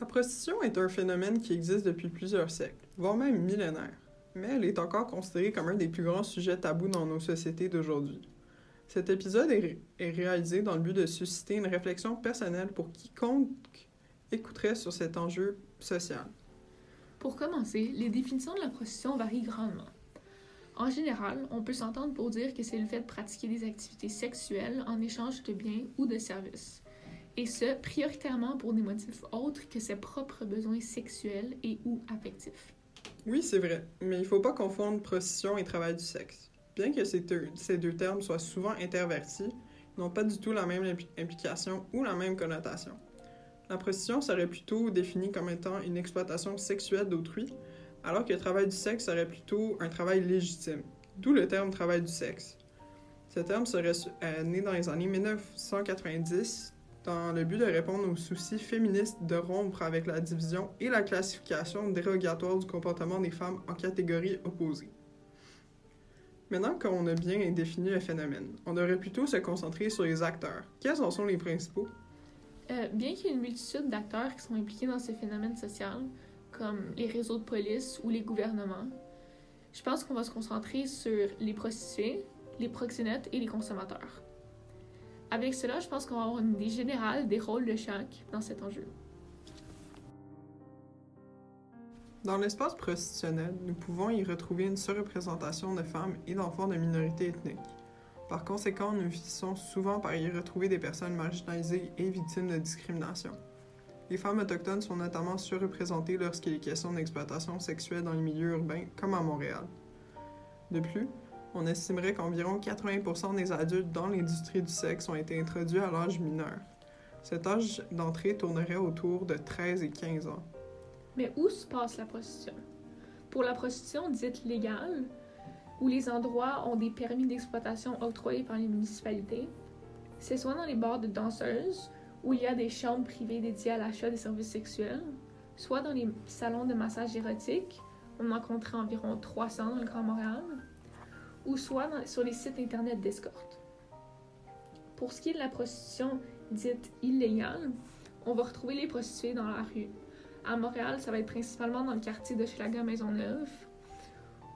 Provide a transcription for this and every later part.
La prostitution est un phénomène qui existe depuis plusieurs siècles, voire même millénaires, mais elle est encore considérée comme un des plus grands sujets tabous dans nos sociétés d'aujourd'hui. Cet épisode est, est, réalisé dans le but de susciter une réflexion personnelle pour quiconque écouterait sur cet enjeu social. Pour commencer, les définitions de la prostitution varient grandement. En général, on peut s'entendre pour dire que c'est le fait de pratiquer des activités sexuelles en échange de biens ou de services, et ce, prioritairement pour des motifs autres que ses propres besoins sexuels et ou affectifs. Oui, c'est vrai, mais il ne faut pas confondre prostitution et travail du sexe. Bien que ces deux, termes soient souvent intervertis, ils n'ont pas du tout la même implication ou la même connotation. La prostitution serait plutôt définie comme étant une exploitation sexuelle d'autrui, alors que le travail du sexe serait plutôt un travail légitime, d'où le terme travail du sexe. Ce terme serait euh, né dans les années 1990 dans le but de répondre aux soucis féministes de rompre avec la division et la classification dérogatoire du comportement des femmes en catégories opposées. Maintenant qu'on a bien défini le phénomène, on devrait plutôt se concentrer sur les acteurs. Quels en sont les principaux? Euh, bien qu'il y ait une multitude d'acteurs qui sont impliqués dans ce phénomène social, comme les réseaux de police ou les gouvernements. Je pense qu'on va se concentrer sur les prostituées, les proxénètes et les consommateurs. Avec cela, je pense qu'on va avoir une idée générale des rôles de chaque dans cet enjeu. Dans l'espace prostitutionnel, nous pouvons y retrouver une surreprésentation de femmes et d'enfants de minorités ethniques. Par conséquent, nous finissons souvent par y retrouver des personnes marginalisées et victimes de discrimination. Les femmes autochtones sont notamment surreprésentées lorsqu'il est question d'exploitation sexuelle dans les milieux urbains, comme à Montréal. De plus, on estimerait qu'environ 80% des adultes dans l'industrie du sexe ont été introduits à l'âge mineur. Cet âge d'entrée tournerait autour de 13 et 15 ans. Mais où se passe la prostitution? Pour la prostitution dite légale, où les endroits ont des permis d'exploitation octroyés par les municipalités, c'est soit dans les bars de danseuses, où il y a des chambres privées dédiées à l'achat des services sexuels, soit dans les salons de massage érotique, on en compterait environ 300 dans le Grand Montréal, ou soit sur les sites internet d'escorte. Pour ce qui est de la prostitution dite illégale, on va retrouver les prostituées dans la rue. À Montréal, ça va être principalement dans le quartier de Schlager Maisonneuve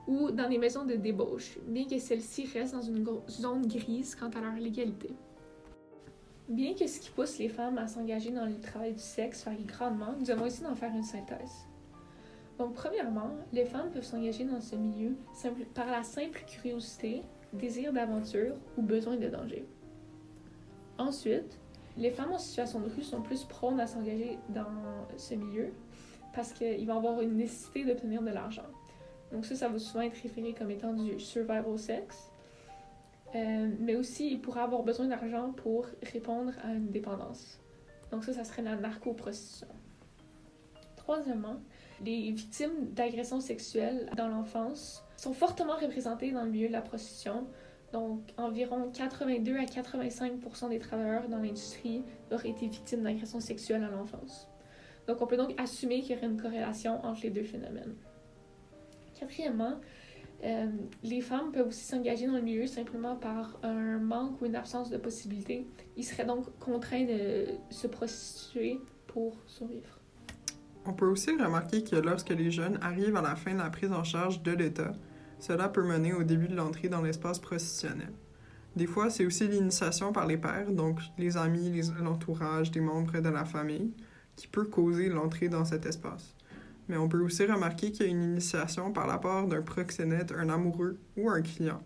ou dans les maisons de débauche, bien que celles-ci restent dans une zone grise quant à leur légalité. Bien que ce qui pousse les femmes à s'engager dans le travail du sexe varie grandement, nous allons essayer d'en faire une synthèse. Donc, premièrement, les femmes peuvent s'engager dans ce milieu par la simple curiosité, désir d'aventure ou besoin de danger. Ensuite, les femmes en situation de rue sont plus prônes à s'engager dans ce milieu parce qu'ils vont avoir une nécessité d'obtenir de l'argent. Donc ça, ça va souvent être référé comme étant du survival sex. Euh, mais aussi, il pourrait avoir besoin d'argent pour répondre à une dépendance. Donc ça, ça serait la narcoprostitution. Troisièmement, les victimes d'agressions sexuelles dans l'enfance sont fortement représentées dans le milieu de la prostitution. Donc, environ 82 à 85% des travailleurs dans l'industrie auraient été victimes d'agressions sexuelles à l'enfance. Donc, on peut donc assumer qu'il y aurait une corrélation entre les deux phénomènes. Quatrièmement, euh, les femmes peuvent aussi s'engager dans le milieu simplement par un manque ou une absence de possibilités. Ils seraient donc contraints de se prostituer pour survivre. On peut aussi remarquer que lorsque les jeunes arrivent à la fin de la prise en charge de l'État, cela peut mener au début de l'entrée dans l'espace prostitutionnel. Des fois, c'est aussi l'initiation par les pères, donc les amis, l'entourage des membres de la famille, qui peut causer l'entrée dans cet espace mais on peut aussi remarquer qu'il y a une initiation par la part d'un proxénète, un amoureux ou un client.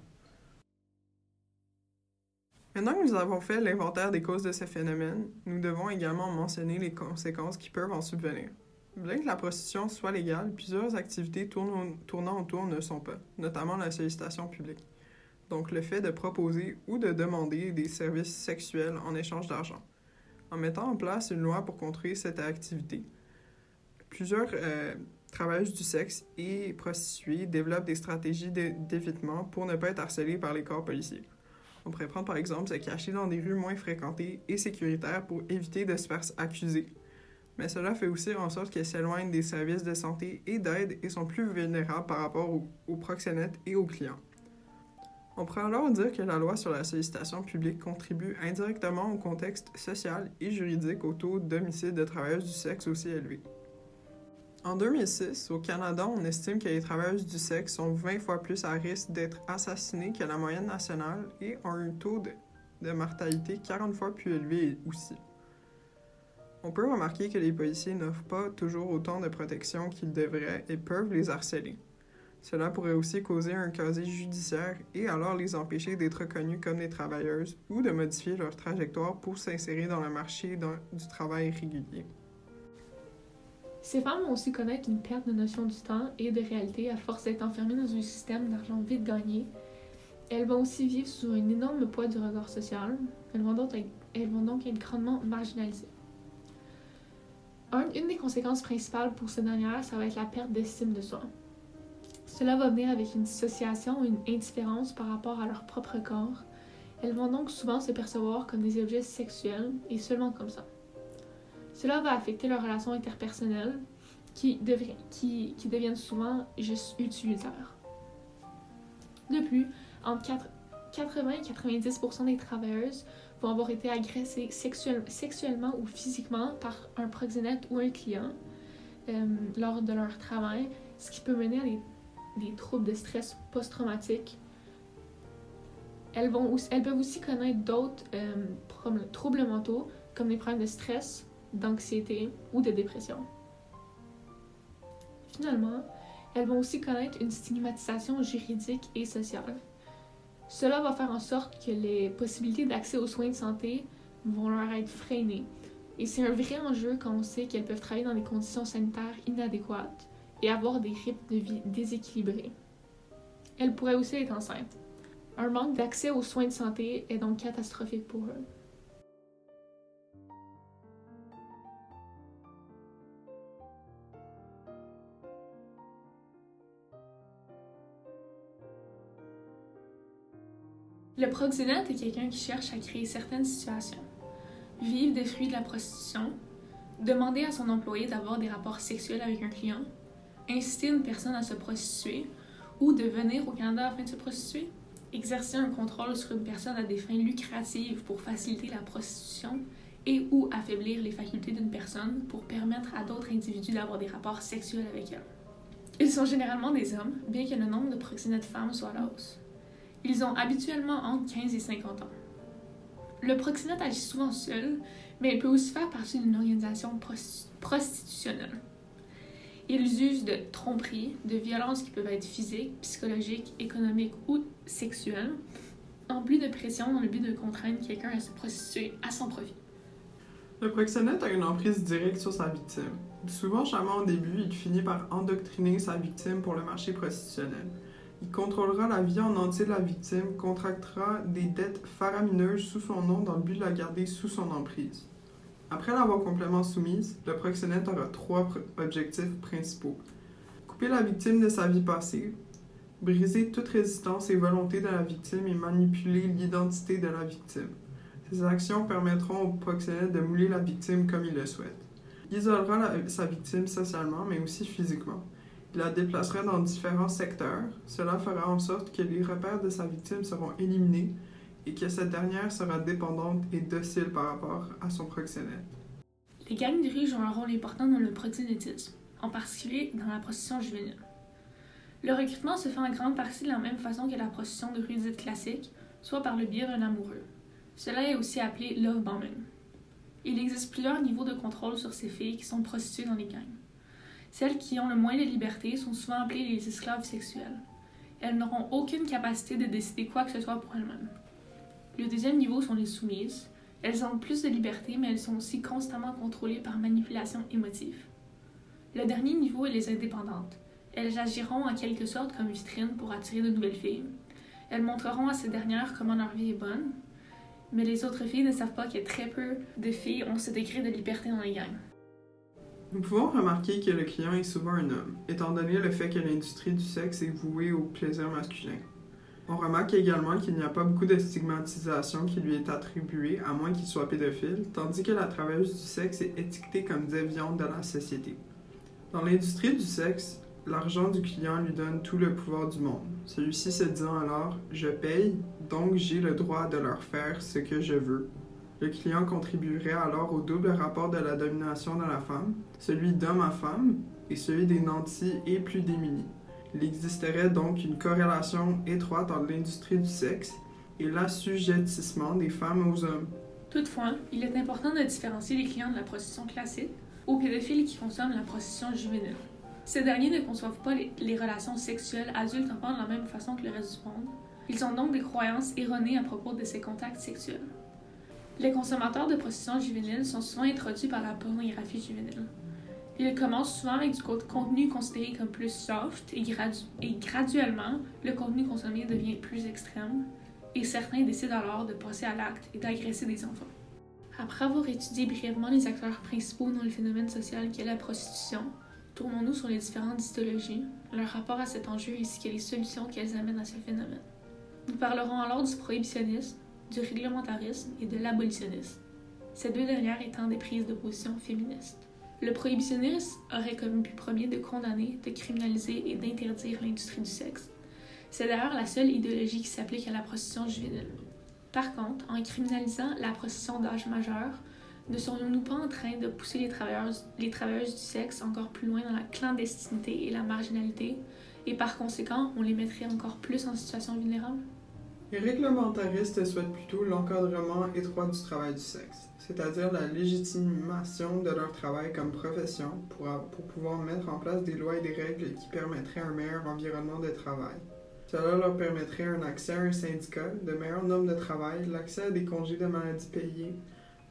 Maintenant que nous avons fait l'inventaire des causes de ce phénomène, nous devons également mentionner les conséquences qui peuvent en subvenir. Bien que la prostitution soit légale, plusieurs activités tournant autour ne sont pas, notamment la sollicitation publique. Donc le fait de proposer ou de demander des services sexuels en échange d'argent. En mettant en place une loi pour contrôler cette activité, Plusieurs euh, travailleuses du sexe et prostituées développent des stratégies d'évitement pour ne pas être harcelées par les corps policiers. On pourrait prendre par exemple se cacher dans des rues moins fréquentées et sécuritaires pour éviter de se faire accuser. Mais cela fait aussi en sorte qu'elles s'éloignent des services de santé et d'aide et sont plus vulnérables par rapport aux, proxénètes et aux clients. On pourrait alors dire que la loi sur la sollicitation publique contribue indirectement au contexte social et juridique au taux d'homicide de travailleuses du sexe aussi élevé. En 2006, au Canada, on estime que les travailleuses du sexe sont 20 fois plus à risque d'être assassinées que la moyenne nationale et ont un taux de mortalité 40 fois plus élevé aussi. On peut remarquer que les policiers n'offrent pas toujours autant de protection qu'ils devraient et peuvent les harceler. Cela pourrait aussi causer un casier judiciaire et alors les empêcher d'être reconnues comme des travailleuses ou de modifier leur trajectoire pour s'insérer dans le marché du travail régulier. Ces femmes vont aussi connaître une perte de notion du temps et de réalité à force d'être enfermées dans un système d'argent vite gagné. Elles vont aussi vivre sous un énorme poids du regard social. Elles vont donc être, elles vont donc être grandement marginalisées. Une des conséquences principales pour ces dernières, ça va être la perte d'estime de soi. Cela va venir avec une dissociation ou une indifférence par rapport à leur propre corps. Elles vont donc souvent se percevoir comme des objets sexuels et seulement comme ça. Cela va affecter leurs relations interpersonnelles qui, deviennent souvent juste utilitaires. De plus, entre 80 et 90% des travailleuses vont avoir été agressées sexuellement ou physiquement par un proxénète ou un client euh, lors de leur travail, ce qui peut mener à des troubles de stress post-traumatique. Elles, elles peuvent aussi connaître d'autres euh, troubles mentaux, comme des problèmes de stress, d'anxiété ou de dépression. Finalement, elles vont aussi connaître une stigmatisation juridique et sociale. Cela va faire en sorte que les possibilités d'accès aux soins de santé vont leur être freinées. Et c'est un vrai enjeu quand on sait qu'elles peuvent travailler dans des conditions sanitaires inadéquates et avoir des rythmes de vie déséquilibrés. Elle pourrait aussi être enceinte. Un manque d'accès aux soins de santé est donc catastrophique pour eux. Le proxénète est quelqu'un qui cherche à créer certaines situations, vivre des fruits de la prostitution, demander à son employé d'avoir des rapports sexuels avec un client, inciter une personne à se prostituer ou de venir au Canada afin de se prostituer, exercer un contrôle sur une personne à des fins lucratives pour faciliter la prostitution et ou affaiblir les facultés d'une personne pour permettre à d'autres individus d'avoir des rapports sexuels avec elle. Ils sont généralement des hommes, bien que le nombre de proxénètes femmes soit à la hausse. Ils ont habituellement entre 15 et 50 ans. Le proxénète agit souvent seul, mais il peut aussi faire partie d'une organisation prostitutionnelle. Ils usent de tromperies, de violences qui peuvent être physiques, psychologiques, économiques ou sexuelles, en plus de pression dans le but de contraindre quelqu'un à se prostituer à son profit. Le proxénète a une emprise directe sur sa victime. Souvent charmant au début, il finit par endoctriner sa victime pour le marché prostitutionnel. Il contrôlera la vie en entier de la victime, contractera des dettes faramineuses sous son nom dans le but de la garder sous son emprise. Après l'avoir complètement soumise, le proxénète aura trois objectifs principaux. Couper la victime de sa vie passée, briser toute résistance et volonté de la victime et manipuler l'identité de la victime. Ces actions permettront au proxénète de mouler la victime comme il le souhaite. Il isolera sa victime socialement, mais aussi physiquement. La déplacera dans différents secteurs. Cela fera en sorte que les repères de sa victime seront éliminés et que cette dernière sera dépendante et docile par rapport à son proxénète. Les gangs jouent un rôle important dans le proxénétisme, en particulier dans la prostitution juvénile. Le recrutement se fait en grande partie de la même façon que la prostitution de rue dite classique, soit par le biais d'un amoureux. Cela est aussi appelé love bombing. Il existe plusieurs niveaux de contrôle sur ces filles qui sont prostituées dans les gangs. Celles qui ont le moins de liberté sont souvent appelées les esclaves sexuelles. Elles n'auront aucune capacité de décider quoi que ce soit pour elles-mêmes. Le deuxième niveau sont les soumises. Elles ont plus de liberté, mais elles sont aussi constamment contrôlées par manipulation émotive. Le dernier niveau est les indépendantes. Elles agiront en quelque sorte comme vitrine pour attirer de nouvelles filles. Elles montreront à ces dernières comment leur vie est bonne, mais les autres filles ne savent pas que très peu de filles ont ce degré de liberté dans les gangs. Nous pouvons remarquer que le client est souvent un homme, étant donné le fait que l'industrie du sexe est vouée au plaisir masculin. On remarque également qu'il n'y a pas beaucoup de stigmatisation qui lui est attribuée, à moins qu'il soit pédophile, tandis que la travailleuse du sexe est étiquetée comme déviante dans la société. Dans l'industrie du sexe, l'argent du client lui donne tout le pouvoir du monde. Celui-ci se disant alors Je paye, donc j'ai le droit de leur faire ce que je veux. Le client contribuerait alors au double rapport de la domination de la femme, celui d'homme à femme et celui des nantis et plus démunis. Il existerait donc une corrélation étroite entre l'industrie du sexe et l'assujettissement des femmes aux hommes. Toutefois, il est important de différencier les clients de la prostitution classique aux pédophiles qui consomment la prostitution juvénile. Ces derniers ne conçoivent pas les, relations sexuelles adultes-enfants de la même façon que le reste du monde. Ils ont donc des croyances erronées à propos de ces contacts sexuels. Les consommateurs de prostitution juvénile sont souvent introduits par la pornographie juvénile. Ils commencent souvent avec du contenu considéré comme plus soft et, gradu et graduellement, le contenu consommé devient plus extrême et certains décident alors de passer à l'acte et d'agresser des enfants. Après avoir étudié brièvement les acteurs principaux dans le phénomène social qu'est la prostitution, tournons-nous sur les différentes histologies, leur rapport à cet enjeu ainsi que les solutions qu'elles amènent à ce phénomène. Nous parlerons alors du prohibitionnisme, du réglementarisme et de l'abolitionnisme, ces deux dernières étant des prises de position féministes. Le prohibitionnisme aurait comme but premier de condamner, de criminaliser et d'interdire l'industrie du sexe. C'est d'ailleurs la seule idéologie qui s'applique à la prostitution juvénile. Par contre, en criminalisant la prostitution d'âge majeur, ne serions-nous pas en train de pousser les travailleuses, les travailleuses du sexe encore plus loin dans la clandestinité et la marginalité, et par conséquent, on les mettrait encore plus en situation vulnérable? Les réglementaristes souhaitent plutôt l'encadrement étroit du travail du sexe, c'est-à-dire la légitimation de leur travail comme profession pour, pouvoir mettre en place des lois et des règles qui permettraient un meilleur environnement de travail. Cela leur permettrait un accès à un syndicat, de meilleures normes de travail, l'accès à des congés de maladie payés,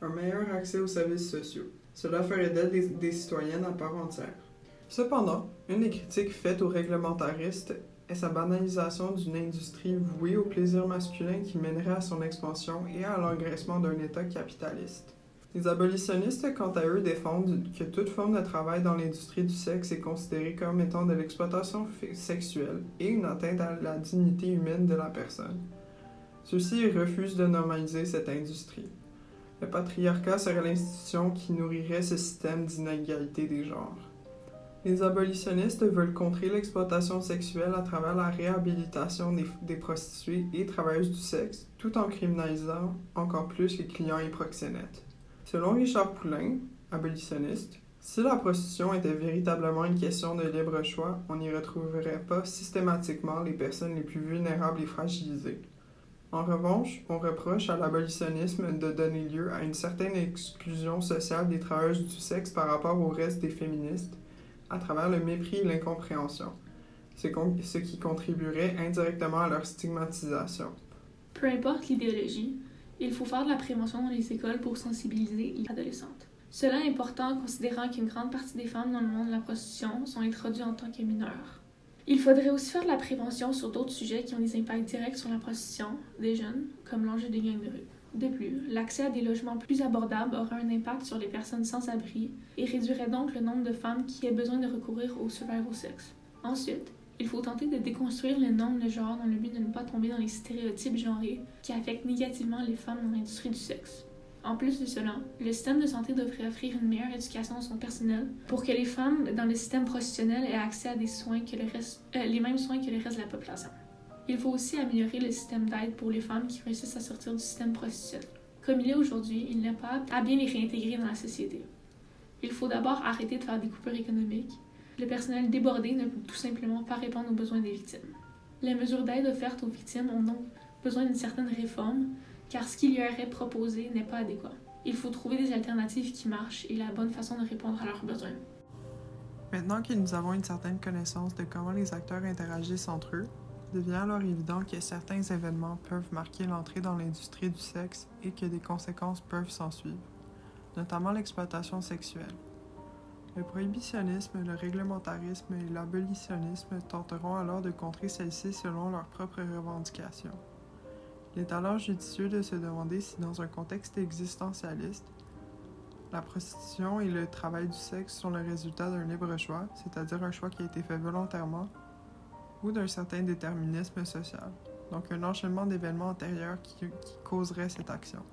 un meilleur accès aux services sociaux. Cela ferait d'elles des, des citoyennes à part entière. Cependant, une des critiques faites aux réglementaristes est sa banalisation d'une industrie vouée au plaisir masculin qui mènerait à son expansion et à l'engraissement d'un État capitaliste. Les abolitionnistes, quant à eux, défendent que toute forme de travail dans l'industrie du sexe est considérée comme étant de l'exploitation sexuelle et une atteinte à la dignité humaine de la personne. Ceux-ci refusent de normaliser cette industrie. Le patriarcat serait l'institution qui nourrirait ce système d'inégalité des genres. Les abolitionnistes veulent contrer l'exploitation sexuelle à travers la réhabilitation des, prostituées et travailleuses du sexe, tout en criminalisant encore plus les clients et proxénètes. Selon Richard Poulain, abolitionniste, si la prostitution était véritablement une question de libre choix, on n'y retrouverait pas systématiquement les personnes les plus vulnérables et fragilisées. En revanche, on reproche à l'abolitionnisme de donner lieu à une certaine exclusion sociale des travailleuses du sexe par rapport au reste des féministes, à travers le mépris et l'incompréhension, ce qui contribuerait indirectement à leur stigmatisation. Peu importe l'idéologie, il faut faire de la prévention dans les écoles pour sensibiliser les adolescentes. Cela est important considérant qu'une grande partie des femmes dans le monde de la prostitution sont introduites en tant que mineures. Il faudrait aussi faire de la prévention sur d'autres sujets qui ont des impacts directs sur la prostitution des jeunes, comme l'enjeu des gangs de rue. De plus, l'accès à des logements plus abordables aura un impact sur les personnes sans abri et réduirait donc le nombre de femmes qui aient besoin de recourir au survival sex. Ensuite, il faut tenter de déconstruire les normes de genre dans le but de ne pas tomber dans les stéréotypes genrés qui affectent négativement les femmes dans l'industrie du sexe. En plus de cela, le système de santé devrait offrir une meilleure éducation à son personnel pour que les femmes dans le système professionnel aient accès à des soins que euh, les mêmes soins que le reste de la population. Il faut aussi améliorer le système d'aide pour les femmes qui réussissent à sortir du système professionnel. Comme il est aujourd'hui, il n'est pas à bien les réintégrer dans la société. Il faut d'abord arrêter de faire des coupures économiques. Le personnel débordé ne peut tout simplement pas répondre aux besoins des victimes. Les mesures d'aide offertes aux victimes ont donc besoin d'une certaine réforme, car ce qui leur est proposé n'est pas adéquat. Il faut trouver des alternatives qui marchent et la bonne façon de répondre à leurs besoins. Maintenant que nous avons une certaine connaissance de comment les acteurs interagissent entre eux, devient alors évident que certains événements peuvent marquer l'entrée dans l'industrie du sexe et que des conséquences peuvent s'ensuivre, notamment l'exploitation sexuelle. Le prohibitionnisme, le réglementarisme et l'abolitionnisme tenteront alors de contrer celles-ci selon leurs propres revendications. Il est alors judicieux de se demander si dans un contexte existentialiste, la prostitution et le travail du sexe sont le résultat d'un libre choix, c'est-à-dire un choix qui a été fait volontairement, ou d'un certain déterminisme social, donc un enchaînement d'événements antérieurs qui, causerait cette action.